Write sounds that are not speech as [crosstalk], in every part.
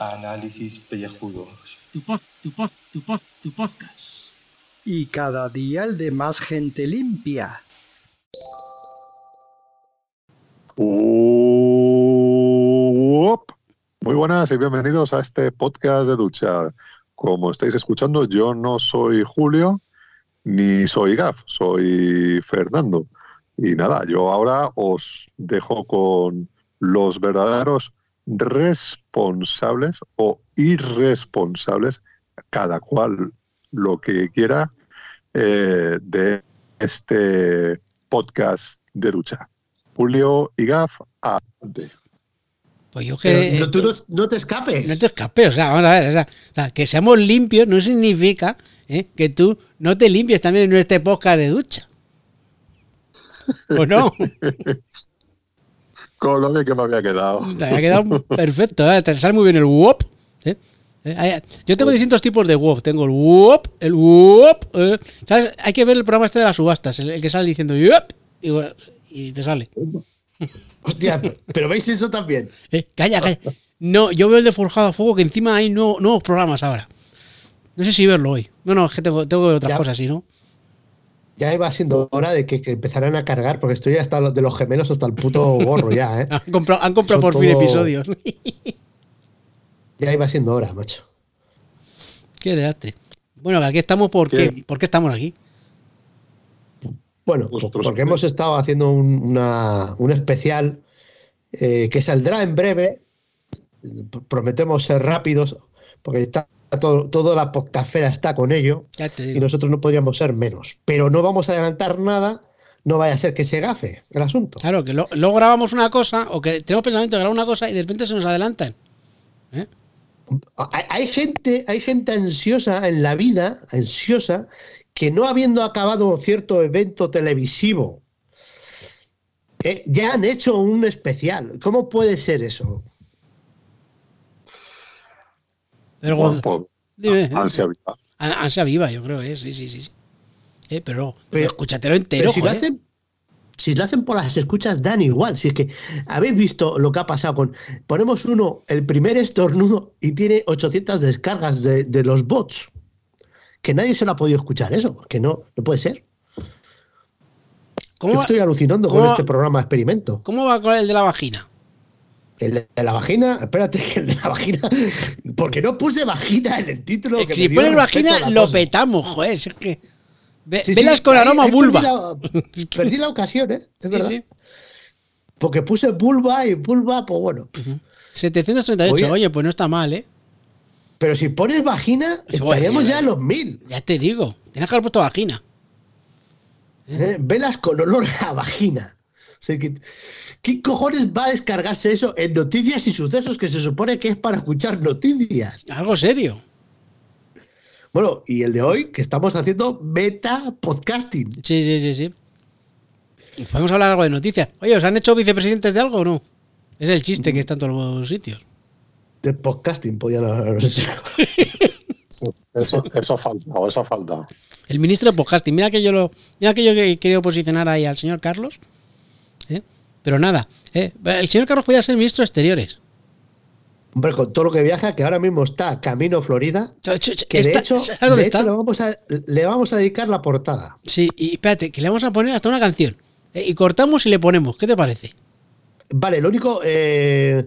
Análisis pellejudos. Tu pod, tu pod, tu pod, tu podcast. Y cada día el de más gente limpia. Muy buenas y bienvenidos a este podcast de ducha. Como estáis escuchando, yo no soy Julio ni soy Gaf, soy Fernando. Y nada, yo ahora os dejo con los verdaderos responsables o irresponsables, cada cual lo que quiera, eh, de este podcast de ducha. Julio y Gaf, adelante. Pues yo que. No, tú no, no te escapes. No te escapes, o sea, vamos a ver, o sea, que seamos limpios no significa ¿eh? que tú no te limpies también en este podcast de ducha. ¿O no? [laughs] Con lo que me había quedado. Te había quedado perfecto, ¿eh? te sale muy bien el WOP. ¿eh? Yo tengo distintos tipos de WOP. Tengo el WOP, el WOP. eh. ¿Sabes? Hay que ver el programa este de las subastas, el, que sale diciendo WOP y, y te sale. Hostia, pero veis eso también. Eh, calla, calla. No, yo veo el de Forjado a Fuego que encima hay nuevo- nuevos programas ahora. No sé si verlo hoy. No, no, es que tengo, tengo otras Ya. cosas, ¿sí, no? Ya iba siendo hora de que, que empezaran a cargar, porque estoy hasta los de los gemelos hasta el puto gorro ya, ¿eh? [laughs] Han comprado, han comprado por fin episodios. [laughs] Ya iba siendo hora, macho. Qué desastre. Bueno, aquí estamos porque, ¿Qué? ¿por qué estamos aquí? Bueno, Vosotros porque hemos estado haciendo un, una- un especial eh, que saldrá en breve. Prometemos ser rápidos, porque está todo, toda la podcastfera está con ello. Y nosotros no podríamos ser menos. Pero no vamos a adelantar nada, no vaya a ser que se gafe el asunto. Claro, que lo- luego grabamos una cosa, o que tenemos pensamiento de grabar una cosa y de repente se nos adelantan. ¿Eh? Hay, hay gente, hay gente ansiosa en la vida, ansiosa, que no habiendo acabado cierto evento televisivo, eh, ya han hecho un especial. ¿Cómo puede ser eso? Dime, ansia viva. an- ansia viva, yo creo, ¿eh? Sí, sí, sí. sí. Eh, pero, Pero- pero escúchatelo entero, Pero si lo hacen, si lo hacen por las escuchas, dan igual. Si es que habéis visto lo que ha pasado con. Ponemos uno, el primer estornudo, y tiene 800 descargas de, de los bots. Que nadie se lo ha podido escuchar eso. Que no, no puede ser. ¿Cómo Yo va, estoy alucinando con este programa experimento. ¿Cómo va con el de la vagina? El de la vagina, espérate, [laughs] el de la vagina. Porque no puse vagina en el título. Es que que me si pones vagina, lo cosa. petamos, joder. es que. Ve- Sí, sí, velas con ahí- aroma ahí vulva. [laughs] Perdí la, perdí la ocasión, ¿eh? Es verdad. sí. Porque puse vulva y vulva, pues bueno. 738, Oye. oye, pues no está mal, ¿eh? Pero si pones vagina, estaríamos oye, ya en los mil. Ya te digo, tienes que haber puesto vagina. ¿eh? Velas con olor a vagina. O sea, que- ¿Qué cojones va a descargarse eso en noticias y sucesos que se supone que es para escuchar noticias? Algo serio. Bueno, y el de hoy, que estamos haciendo meta podcasting. Sí, sí, sí, sí. Podemos hablar algo de noticias. Oye, ¿os han hecho vicepresidentes de algo o no? Es el chiste que está en todos los sitios. De podcasting, podían haber [laughs] hecho. Eso, eso ha faltado, eso ha faltado. El ministro de podcasting. Mira que yo lo, mira que yo he querido posicionar ahí al señor Carlos. ¿eh? Pero nada, ¿eh? el señor Carlos podía ser ministro de exteriores. Hombre, con todo lo que viaja, que ahora mismo está camino a Florida, que de hecho, ¿sabes dónde de hecho está? le, vamos a, le vamos a dedicar la portada. Sí, y espérate, que le vamos a poner hasta una canción. ¿eh? Y cortamos y le ponemos. ¿Qué te parece? Vale, lo único. eh,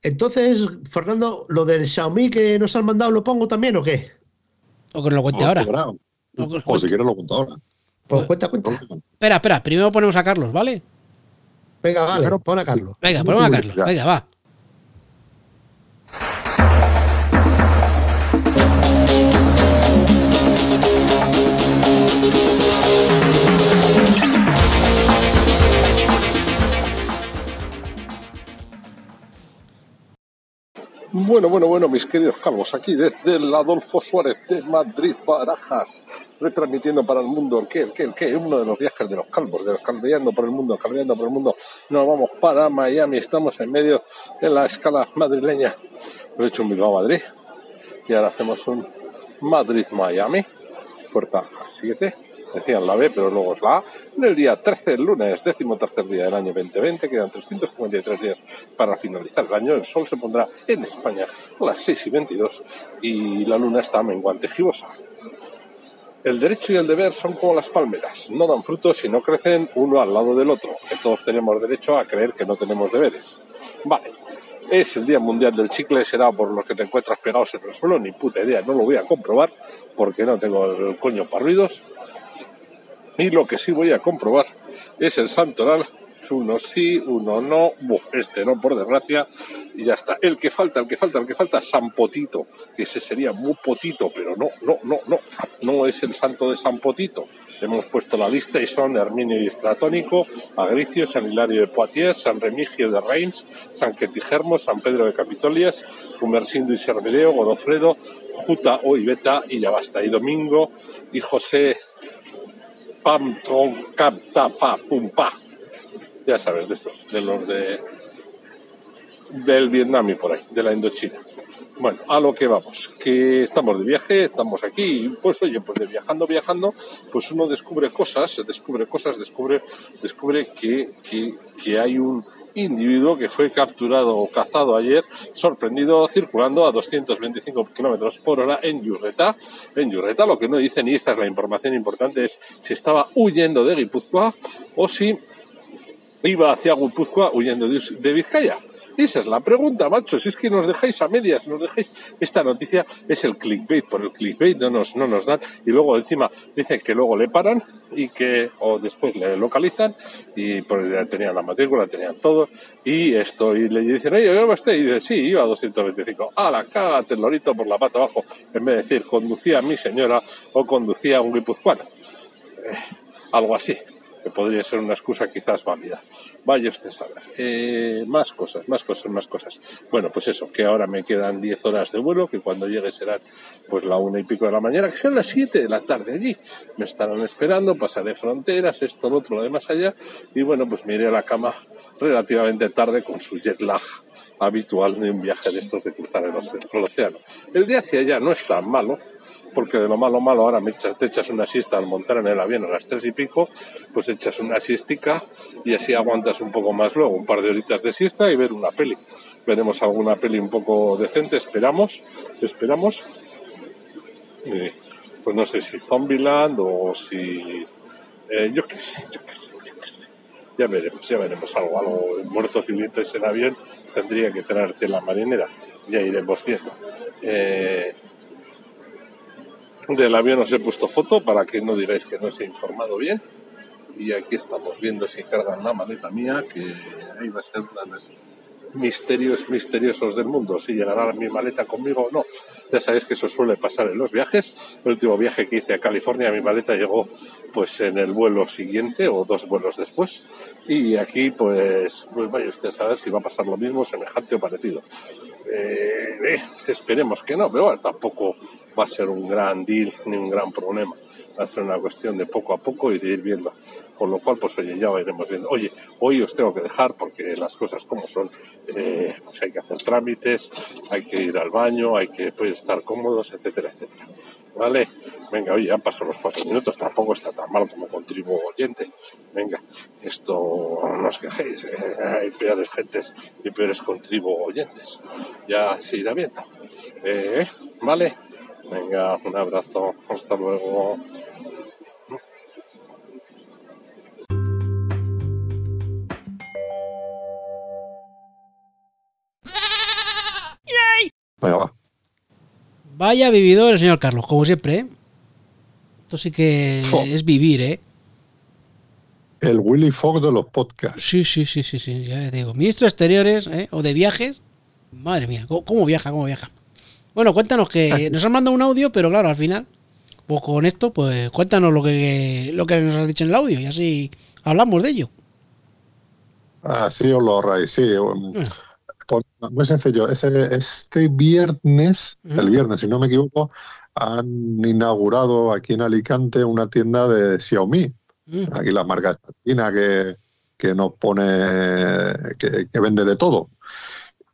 entonces, Fernando, lo del Xiaomi que nos han mandado, ¿lo pongo también o qué? O que nos lo cuente ahora. No, O si quieres lo cuento ahora. Pues cuenta, cuenta. Espera, espera, primero ponemos a Carlos, ¿vale? Venga, vale, pon a Carlos. Venga, ponemos a Carlos. Venga, va. Bueno, bueno, bueno, mis queridos calvos, aquí desde el Adolfo Suárez de Madrid, Barajas, retransmitiendo para el mundo el que, el que, el que, uno de los viajes de los calvos, de los calveando por el mundo, calveando por el mundo. Nos vamos para Miami, estamos en medio de la escala madrileña. Hemos hecho un Bilbao Madrid y ahora hacemos un Madrid-Miami, puerta 7, decían la B, pero luego es la A, en el día 13, el lunes, décimo tercer día del año 2020, quedan 353 días para finalizar el año, el sol se pondrá en España a las 6 y 22 y la luna está menguante gibosa. El derecho y el deber son como las palmeras, no dan frutos si no crecen uno al lado del otro, todos tenemos derecho a creer que no tenemos deberes. Vale, es el Día Mundial del Chicle, será por los que te encuentras pegados en el suelo, ni puta idea, no lo voy a comprobar porque no tengo el coño para ruidos. Y lo que sí voy a comprobar es el santoral uno sí, uno no, Buh, este no, por desgracia, y ya está. El que falta, el que falta, el que falta, San Potito, ese sería muy potito, pero no, no, no, no, no es el santo de San Potito. Hemos puesto la lista y son Herminio y Estratónico, Agricio, San Hilario de Poitiers, San Remigio de Reims, San Quetigermo, San Pedro de Capitolias, Humersindo y Servideo, Godofredo, Juta o Ibeta, y ya basta. Y Domingo, y José Pam, Tron, Capta, Pa, Pum, Pa ya sabes, de estos, de los de del Vietnam y por ahí, de la Indochina. Bueno, a lo que vamos, que estamos de viaje, estamos aquí, pues oye, pues de viajando, viajando, pues uno descubre cosas, descubre cosas, descubre, descubre que, que, que hay un individuo que fue capturado o cazado ayer, sorprendido circulando a 225 kilómetros por hora en Yurreta. En Yurreta lo que no dicen, y esta es la información importante, es si estaba huyendo de Guipúzcoa o si iba hacia Guipúzcoa huyendo de, Vizcaya. Esa es la pregunta, macho. Si es que nos dejáis a medias, nos dejáis. Esta noticia es el clickbait. Por el clickbait no nos, no nos dan. Y luego encima dicen que luego le paran y que, o después le localizan y pues ya tenían la matrícula, tenían todo. Y esto, y le dicen, oye, ¿iba usted? Y dice, sí, iba a 225. ¡Hala, cágate el lorito por la pata abajo! En vez de decir, conducía a mi señora o conducía a un guipuzcoano. Eh, algo así que podría ser una excusa quizás válida. Vaya usted sabrá. Eh, más cosas, más cosas, más cosas. Bueno, pues eso, que ahora me quedan 10 horas de vuelo, que cuando llegue serán pues la una y pico de la mañana, que son las 7 de la tarde allí. Me estarán esperando, pasaré fronteras, esto, lo otro, lo de más allá, y bueno, pues me iré a la cama relativamente tarde con su jet lag habitual de un viaje de estos de cruzar el océano. El hacia allá no es tan malo, porque de lo malo malo ahora me echas, te echas una siesta al montar en el avión a las tres y pico, pues echas una siestica y así aguantas un poco más luego, un par de horitas de siesta y ver una peli. Veremos alguna peli un poco decente, esperamos, esperamos. pues no sé si Zombieland o si... Eh, yo qué sé, yo qué sé. Ya veremos, ya veremos algo, algo muertos vivientes en avión, tendría que traerte la marinera, ya iremos viendo. Eh, del avión os he puesto foto para que no digáis que no os he informado bien. Y aquí estamos viendo si cargan la maleta mía, que ahí va a ser una de las misterios misteriosos del mundo, si llegará mi maleta conmigo o no. Ya sabéis que eso suele pasar en los viajes. El último viaje que hice a California, mi maleta llegó pues en el vuelo siguiente o dos vuelos después. Y aquí pues, pues vaya usted a saber si va a pasar lo mismo, semejante o parecido. Eh, eh, esperemos que no, pero tampoco va a ser un gran deal ni un gran problema. Va a ser una cuestión de poco a poco y de ir viendo. Con lo cual, pues oye, ya iremos viendo. Oye, hoy os tengo que dejar porque las cosas como son, eh, pues hay que hacer trámites, hay que ir al baño, hay que pues, estar cómodos, etcétera, etcétera. ¿Vale? Venga, oye, han pasado los cuatro minutos, tampoco está tan mal como contribuyente. Venga, esto no os quejéis, eh, hay peores gentes y peores contribuyentes. Ya se irá viendo. Eh, ¿Vale? Venga, un abrazo, hasta luego. Venga, va. Vaya vividor el señor Carlos, como siempre. ¿eh? Esto sí que es vivir, ¿eh? El Willy Fogg de los podcasts. Sí, sí, sí, sí, sí. Ya te digo, ministro de exteriores ¿eh? o de viajes. Madre mía, ¿cómo, cómo viaja? ¿Cómo viaja? Bueno, cuéntanos que [laughs] nos han mandado un audio, pero claro, al final, pues con esto, pues cuéntanos lo que, lo que nos has dicho en el audio y así hablamos de ello. Ah, sí, os lo ahorráis, sí. um, Mm. Pues, muy sencillo. Ese- este viernes, el viernes, si no me equivoco, han inaugurado aquí en Alicante una tienda de Xiaomi. Mm. Aquí la marca china que, que nos pone, que, que vende de todo.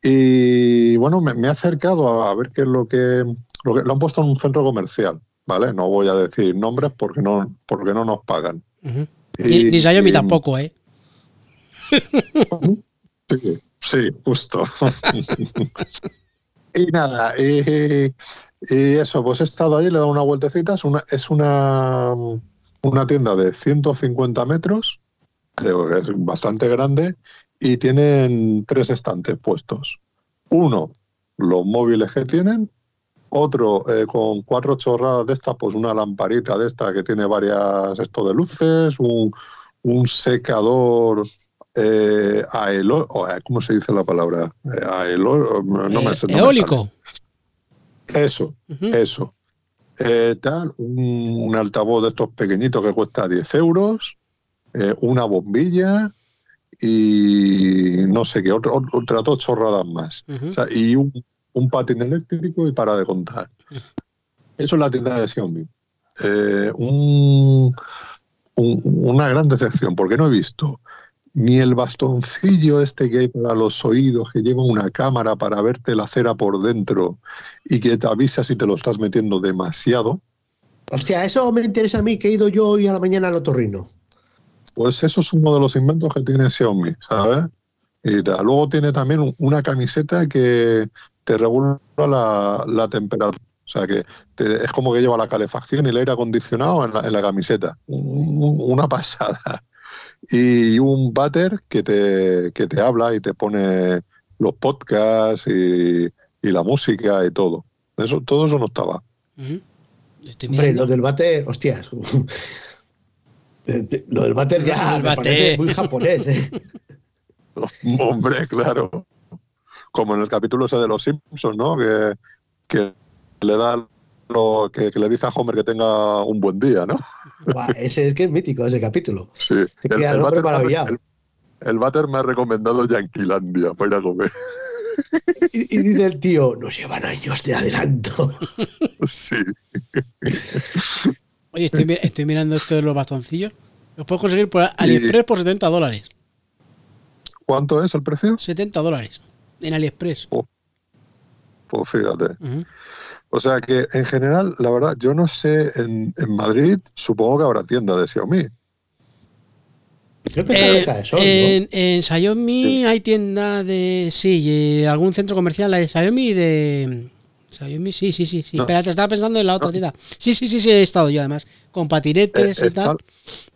Y bueno, me, me he acercado a, a ver qué es lo que, lo que. Lo han puesto en un centro comercial, ¿vale? No voy a decir nombres porque no, porque no nos pagan. Ujú. Ni, ni Xiaomi y- tampoco, ¿eh? Sí, sí, justo. [laughs] y nada, y, y eso, pues he estado ahí, le he dado una vueltecita. Es una, es una, una tienda de 150 metros, creo que es bastante grande, y tienen tres estantes puestos. Uno, los móviles que tienen. Otro, eh, con cuatro chorradas de estas, pues una lamparita de esta que tiene varias esto de luces, un, un secador eh, aelo- o, eh, ¿cómo se dice la palabra? Eh, aelo- no me, Eh, sé- no me eólico. sale. Eso, Ujú. eso. Eh, tal, un, un altavoz de estos pequeñitos que cuesta 10 euros, eh, una bombilla y no sé qué, otro- otras dos chorradas más. Ujú. O sea, y un, un patín eléctrico y para de contar. Eso es la tienda de Xiaomi. Eh, un- un- una gran decepción, porque no he visto ni el bastoncillo este que hay para los oídos, que lleva una cámara para verte la cera por dentro y que te avisa si te lo estás metiendo demasiado. Hostia, eso me interesa a mí, que he ido yo hoy a la mañana al otorrino. Pues eso es uno de los inventos que tiene Xiaomi, ¿sabes? Y tal. luego tiene también un- una camiseta que te regula la, la temperatura. O sea, que te- es como que lleva la calefacción y el aire acondicionado en la, en la camiseta. Un- un- Una [laughs] pasada. Y un váter que te, que te habla y te pone los podcasts y, y la música y todo. Eso, todo eso no estaba. Hombre, lo del váter, hostias. Te- Lo del váter ya me parece muy japonés, ¿eh? [laughs] Hombre, claro. Como en el capítulo ese de los Simpsons, ¿no? Que, que le da lo que, que le dice a Homer que tenga un buen día, ¿no? Buah, ese es que es mítico, ese capítulo. Sí. Te queda el váter hombre me ha- maravillado. el- el váter me ha recomendado Yanquilandia para ir a comer. Y, y dice el tío, nos llevan años de adelanto. [laughs] Sí. [laughs] Oye, estoy, mi- estoy mirando esto de los bastoncillos. Los puedo conseguir por AliExpress por 70 dólares. ¿Cuánto es el precio? 70 dólares. En AliExpress. Pues fíjate. O sea que en general, la verdad, yo no sé, en, en Madrid supongo que habrá tienda de Xiaomi. Creo que Eh, en, en Xiaomi hay tienda de. Sí, algún centro comercial, la de Xiaomi y de. Xiaomi, sí, sí, sí. sí. No. Espérate, estaba pensando en la otra No. tienda. Sí, sí, sí, sí, he estado yo además. Con patinetes Eh, y está, tal.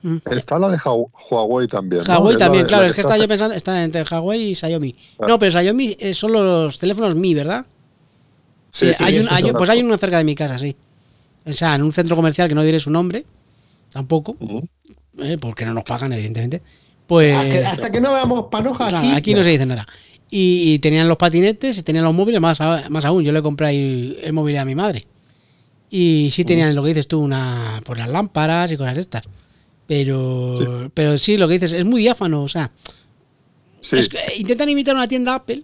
Mm. está la de Hua- Huawei también. ¿no? Huawei también, de- claro, la es que está estaba yo pensando, está entre Huawei y Xiaomi. Claro. No, pero Xiaomi eh, son los teléfonos Mi, ¿verdad? Sí, Sí, sí, hay sí, un, hay pues hay uno cerca de mi casa, sí. O sea, en un centro comercial que no diré su nombre, tampoco, eh, porque no nos pagan, evidentemente. Pues Hasta que- hasta que no veamos panoja claro, aquí. aquí no se dice nada. Y, y tenían los patinetes y tenían los móviles, más, a- más aún. Yo le compré ahí el móvil a mi madre. Y sí tenían lo que dices tú, una por las lámparas y cosas estas. Pero, pero sí, lo que dices es muy diáfano, o sea, Sí, es que intentan imitar una tienda Apple,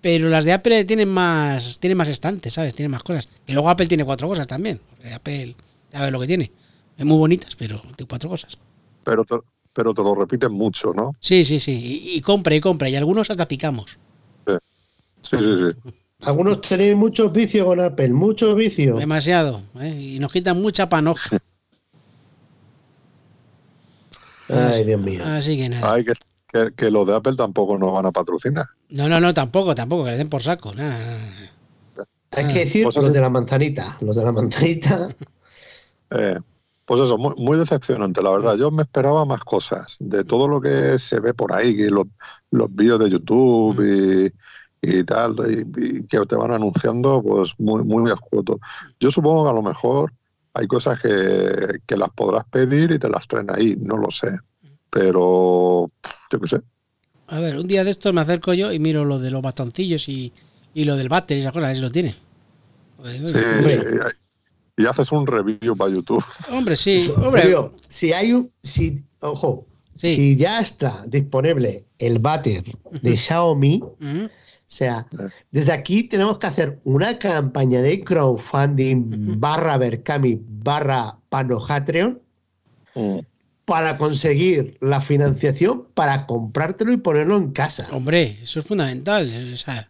pero las de Apple tienen más tienen más estantes, ¿sabes? Tienen más cosas. Y luego Apple tiene cuatro cosas también. Apple, ya ves lo que tiene. Es muy bonitas, pero tiene cuatro cosas. pero pero te lo repiten mucho, ¿no? Sí, sí, sí. Y, y compra y compra. Y algunos hasta picamos. Sí, sí, sí. Algunos tenéis muchos vicios con Apple, muchos vicios. Demasiado. ¿eh? Y nos quitan mucha panoja. [laughs] Ay, Dios mío. Así que nada. Ay, que, que, que los de Apple tampoco nos van a patrocinar. No, no, no, tampoco, tampoco. Que le den por saco. Nada, nada, nada. Hay que decir Pues los así- de la manzanita. Los de la manzanita. Eh, pues eso, muy, muy decepcionante, la verdad. Yo me esperaba más cosas de todo lo que se ve por ahí, que los, los vídeos de YouTube y, y tal, y, y que te van anunciando, pues muy, muy escueto. Yo supongo que a lo mejor hay cosas que, que las podrás pedir y te las traen ahí, no lo sé. Pero yo qué sé. A ver, un día de estos me acerco yo y miro lo de los bastoncillos y, y lo del váter y esas cosas, a ver si lo tiene. Pues, sí, y haces un review para YouTube. [laughs] Hombre, sí, hombre. Julio, si hay un. Si, ojo, Sí. si ya está disponible el váter de Xiaomi, o sea, desde aquí tenemos que hacer una campaña de crowdfunding barra Berkami barra Panohatreon Mm. para conseguir la financiación para comprártelo y ponerlo en casa. Hombre, eso es fundamental. O sea,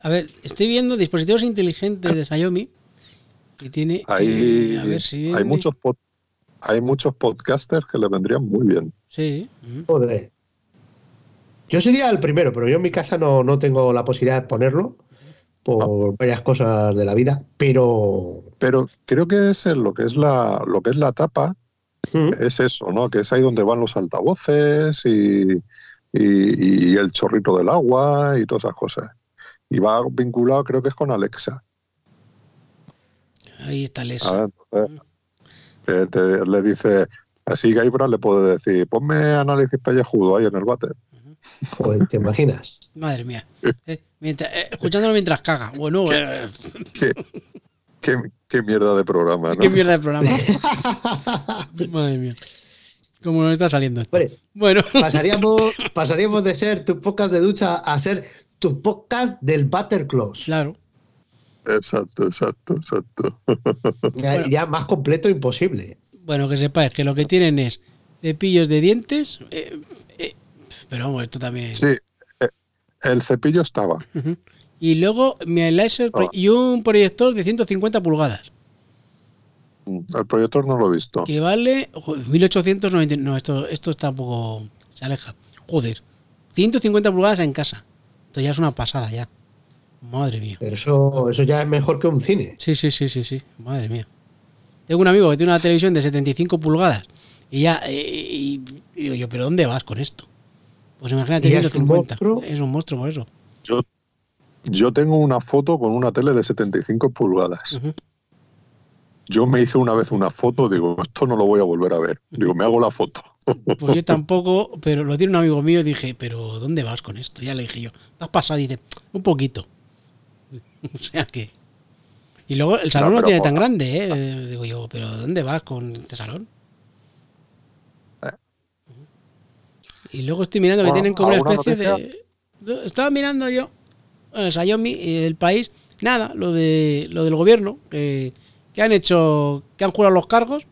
a ver, estoy viendo dispositivos inteligentes de Xiaomi. Que tiene. Hay, eh, a ver si. hay, viene- muchos pod- hay muchos podcasters que le vendrían muy bien. Sí. Joder. Yo sería el primero, pero yo en mi casa no, no tengo la posibilidad de ponerlo por varias cosas de la vida. Pero Pero creo que es lo que es la, lo que es la tapa, es eso, ¿no? Que es ahí donde van los altavoces y, y- y el chorrito del agua y todas esas cosas. Y va vinculado, creo que es con Alexa. Ahí está Les. Ah, entonces, te- te- le dice, así Gaibra le puede decir, ponme análisis pellejudo ahí en el váter. joder, ¿te imaginas? [laughs] Madre mía. Eh, mientras- eh, escuchándolo mientras caga. Bueno, eh, ¿Qué, qué, qué mierda de programa, ¿no? qué mierda de programa. [laughs] Madre mía. ¿Cómo nos está saliendo esto? Hombre, Bueno, pasaríamos, [laughs] pasaríamos de ser tu podcast de ducha a ser tu podcast del Butter Close. claro. Exacto, exacto, exacto. [laughs] Ya, ya más completo imposible. Bueno, que sepáis que lo que tienen es cepillos de dientes. eh, eh, pero vamos, esto también. Sí, eh, el cepillo estaba. Y luego mi láser Ah. y un proyector de 150 pulgadas. El proyector no lo he visto. Que vale joder, 1890. No, esto, esto está un poco. Se aleja. Joder. 150 pulgadas en casa. Esto ya es una pasada ya. Madre mía. Pero eso, eso ya es mejor que un cine. Sí, sí, sí, sí, sí. Madre mía. Tengo un amigo que tiene una televisión de 75 pulgadas. Y ya. eh, y, y digo yo, ¿pero dónde vas con esto? Pues imagínate ¿Y ya es un 150. monstruo? Es un monstruo por eso. Yo, yo tengo una foto con una tele de 75 pulgadas. Ujú. Yo me hice una vez una foto, digo, esto no lo voy a volver a ver. Digo, me hago la foto. Pues yo tampoco, pero lo tiene un amigo mío y dije, ¿pero dónde vas con esto? Ya le dije yo, ¿te has pasado? Dice, un poquito. [laughs] o sea que. Y luego el salón no, tiene por- tan grande, ¿eh? Digo yo, ¿pero dónde vas con este salón? Eh. Y luego estoy mirando que Bueno, tienen como una ¿alguna especie de. Estaba mirando yo, el Xiaomi, el país, nada, lo de lo del gobierno, que, que han hecho, que han jurado los cargos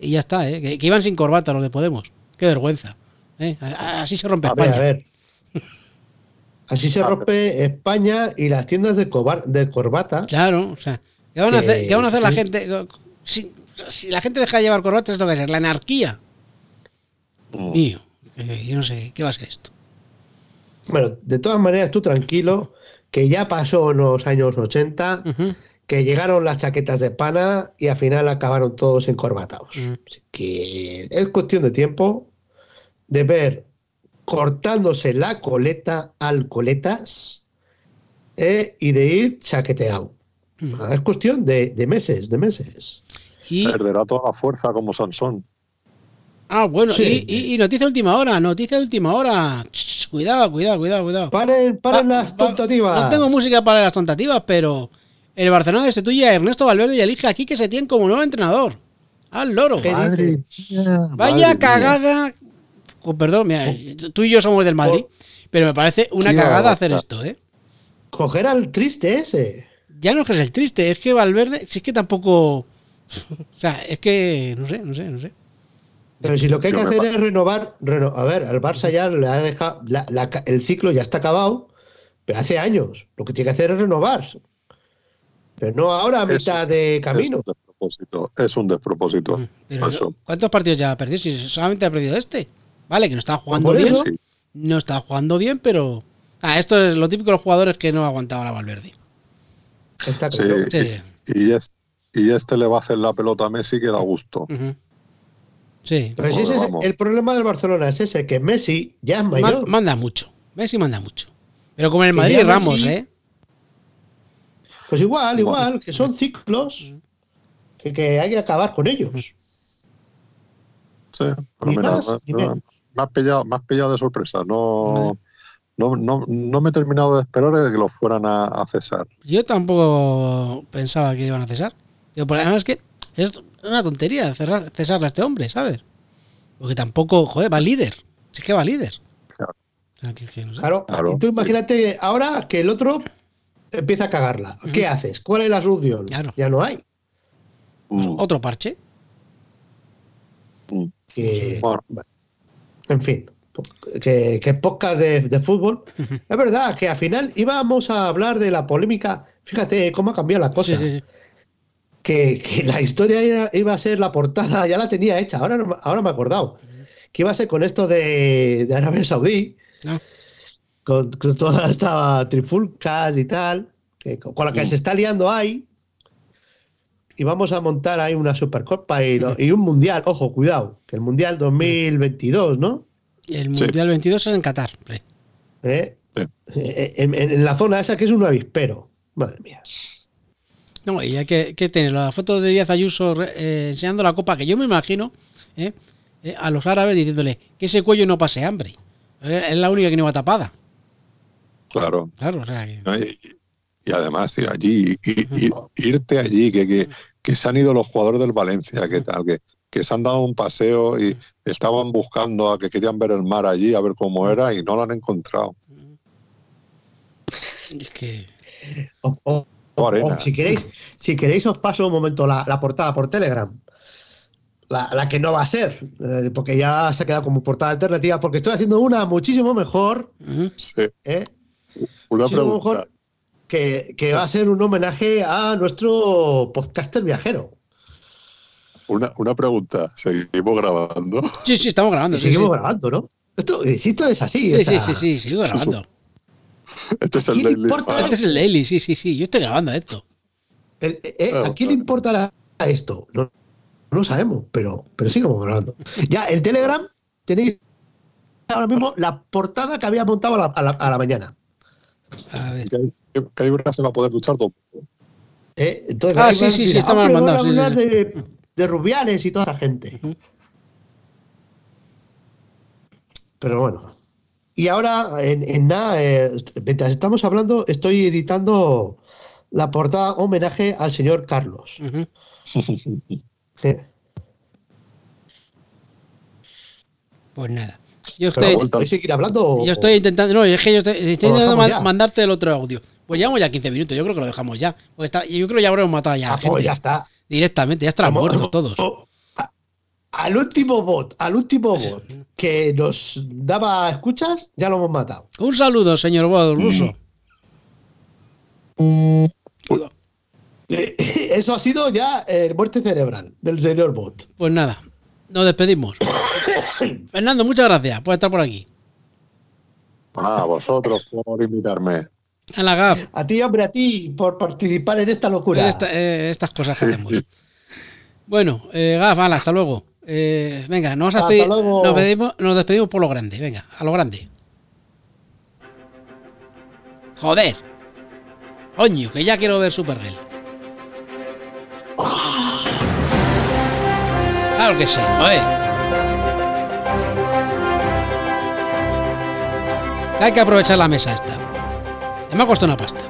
y ya está, ¿eh? que, que iban sin corbata los de Podemos. Qué vergüenza. ¿eh? Así se rompe A ver, España. a ver. Así se rompe España y las tiendas de, cobar- de corbata. Claro, o sea, ¿qué van a Que- hacer, qué van a hacer la que- gente? Si, si la gente deja de llevar corbatas, ¿esto qué va a ser? La anarquía. Mm. Mío, que yo no sé, ¿qué va a ser esto? Bueno, de todas maneras, tú tranquilo, que ya pasó en los años 80, Ujú. que llegaron las chaquetas de pana y al final acabaron todos encorbatados. Mm. Así que es cuestión de tiempo de ver cortándose la coleta al coletas eh, y de ir chaqueteado. Mm. Ah, Es cuestión de, de meses, de meses. Y, Perderá toda la fuerza como Sansón. ah, bueno, Sí. y, y- y noticia de última hora, noticia de última hora. Cuidado, cuidado, cuidado, cuidado. Paren, paren Pa- las tentativas. No tengo música para las tentativas, pero el Barcelona destituye a Ernesto Valverde y elige a Quique Setién como nuevo entrenador. Al loro. ¿Qué Madre mía, Vaya madre mía. Con perdón, mira, tú y yo somos del Madrid, pero me parece una cagada hacer esto, ¿eh? Coger al triste ese. Ya no es que es el triste, es que Valverde, si es que tampoco. O sea, es que. No sé, no sé, no sé. Pero si lo que hay que hacer es renovar, reno- a ver, al Barça ya le ha dejado, la- la ca- el ciclo ya está acabado, pero hace años. Lo que tiene que hacer es renovar. Pero no ahora a mitad de camino. Es un despropósito. Es un despropósito. Pero Eso. ¿cuántos partidos ya ha perdido? Si solamente ha perdido este. Vale, que no estaba jugando Por bien. eso. No estaba jugando bien, pero. Ah, esto es lo típico de los jugadores que no aguantaban a Valverde. Está claro. Sí. Y, es- y este le va a hacer la pelota a Messi que da gusto. Sí. Pero si ese es el problema del Barcelona es ese, que Messi ya es Man- mayor. manda mucho. Messi manda mucho. Pero como en el Madrid Ramos, Messi- ¿eh? Pues igual, igual, que son ciclos que, que hay que acabar con ellos. Sí, pero Ni mira, más me- ni me- menos. Me has pillado, me has pillado de sorpresa. No, no, no, no me he terminado de esperar de que los fueran a, a cesar. Yo tampoco pensaba que iban a cesar. Digo, porque además es que es una tontería cerrar, cesarle a este hombre, ¿sabes? Porque tampoco, joder, va líder. Si es que va líder. Claro. O sea, que- que no sé. Claro. Claro. Y tú imagínate ahora que el otro empieza a cagarla. ¿Qué haces? ¿Cuál es la solución? Claro. Ya no hay. Mm, Otro parche. mm. Que- Bueno, En fin, que, que podcast de, de fútbol. Es verdad que al final íbamos a hablar de la polémica. Fíjate cómo ha cambiado la cosa. Sí, sí, sí. que, que la historia era- iba a ser la portada, ya la tenía hecha, ahora, no me- ahora me he acordado. Que iba a ser con esto de, de Arabia Saudí, Ah. con, con toda esta trifulcas y tal, que- con, con la que se está liando ahí. Y vamos a montar ahí una Supercopa y, lo- y un Mundial. Ojo, cuidado, que el Mundial 2022, ¿no? El Sí. Mundial 22 es en Qatar. sí. ¿Eh? Sí. Eh, En, en- en la zona esa que es un avispero. Madre mía. No, y hay que, que tener la foto de Díaz Ayuso eh, enseñando la copa, que yo me imagino eh, eh, a los árabes diciéndole que ese cuello no pase hambre. Eh, es la única que no va tapada. Claro. Claro, o sea que- ¿no? Y, además, ir allí, y- y- irte allí, que, que, que se han ido los jugadores del Valencia, que tal, que, que se han dado un paseo y estaban buscando a que querían ver el mar allí, a ver cómo era, y no lo han encontrado. es que. O- o- O si queréis, si queréis os paso un momento la, la portada por Telegram. La, la que no va a ser, eh, porque ya se ha quedado como portada alternativa, porque estoy haciendo una muchísimo mejor. Sí. ¿eh? Una Muchísimo pregunta. mejor que, que va a ser un homenaje a nuestro podcaster viajero. Una, una pregunta. ¿Seguimos grabando? Sí, sí, estamos grabando. Sí, seguimos sí. grabando, ¿no? Esto, esto es así. Sí, o sí, sea, sí, sí, sigo grabando. Este es el ¿Quién Daily. Este es el daily, sí, sí, sí. Yo estoy grabando esto. el- eh, Claro, ¿A quién le importará esto? No, no lo sabemos, pero, pero sigamos grabando. Ya, en Telegram tenéis ahora mismo la portada que había montado a la, a la- a la mañana. A ver. Que, que hay una se va a poder duchar todo. ¿eh? Entonces, Ah, sí, sí, sí, dirá, estamos "Hombre, mandando, van a sí, sí, hablar sí". De, de Rubiales y toda esa gente. Pero bueno. Y ahora, en, en nada, eh, mientras estamos hablando, estoy editando la portada homenaje al señor Carlos. [laughs] Eh, Pues nada. Yo estoy, bueno, ¿podéis seguir hablando? yo estoy intentando. No, es que yo estoy, intentando man- mandarte el otro audio. Pues llevamos ya 15 minutos. Yo creo que lo dejamos ya. Porque está- yo creo que ya habremos matado ya a Ah, pues gente. ya está. Directamente, ya estarán Vamos, muertos vamos, todos. Al último bot, al último bot que nos daba escuchas, ya lo hemos matado. Un saludo, señor Bod ruso. Eh, [laughs] Eso ha sido ya eh, muerte cerebral del señor bot. Pues nada, nos despedimos. Fernando, muchas gracias por estar por aquí. Ah, vosotros por invitarme. A la GAF. A ti, hombre, a ti, por participar en esta locura. Esta- eh, estas cosas que hacemos. Bueno, eh, Gaf, ala, hasta luego. Eh, venga, nos, Hasta despedi- luego. nos, pedimos- nos despedimos por lo grande. Venga, a lo grande. Joder. Coño, que ya quiero ver Supergirl. Claro que sí, joder. Hay que aprovechar la mesa esta. Me ha costado una pasta.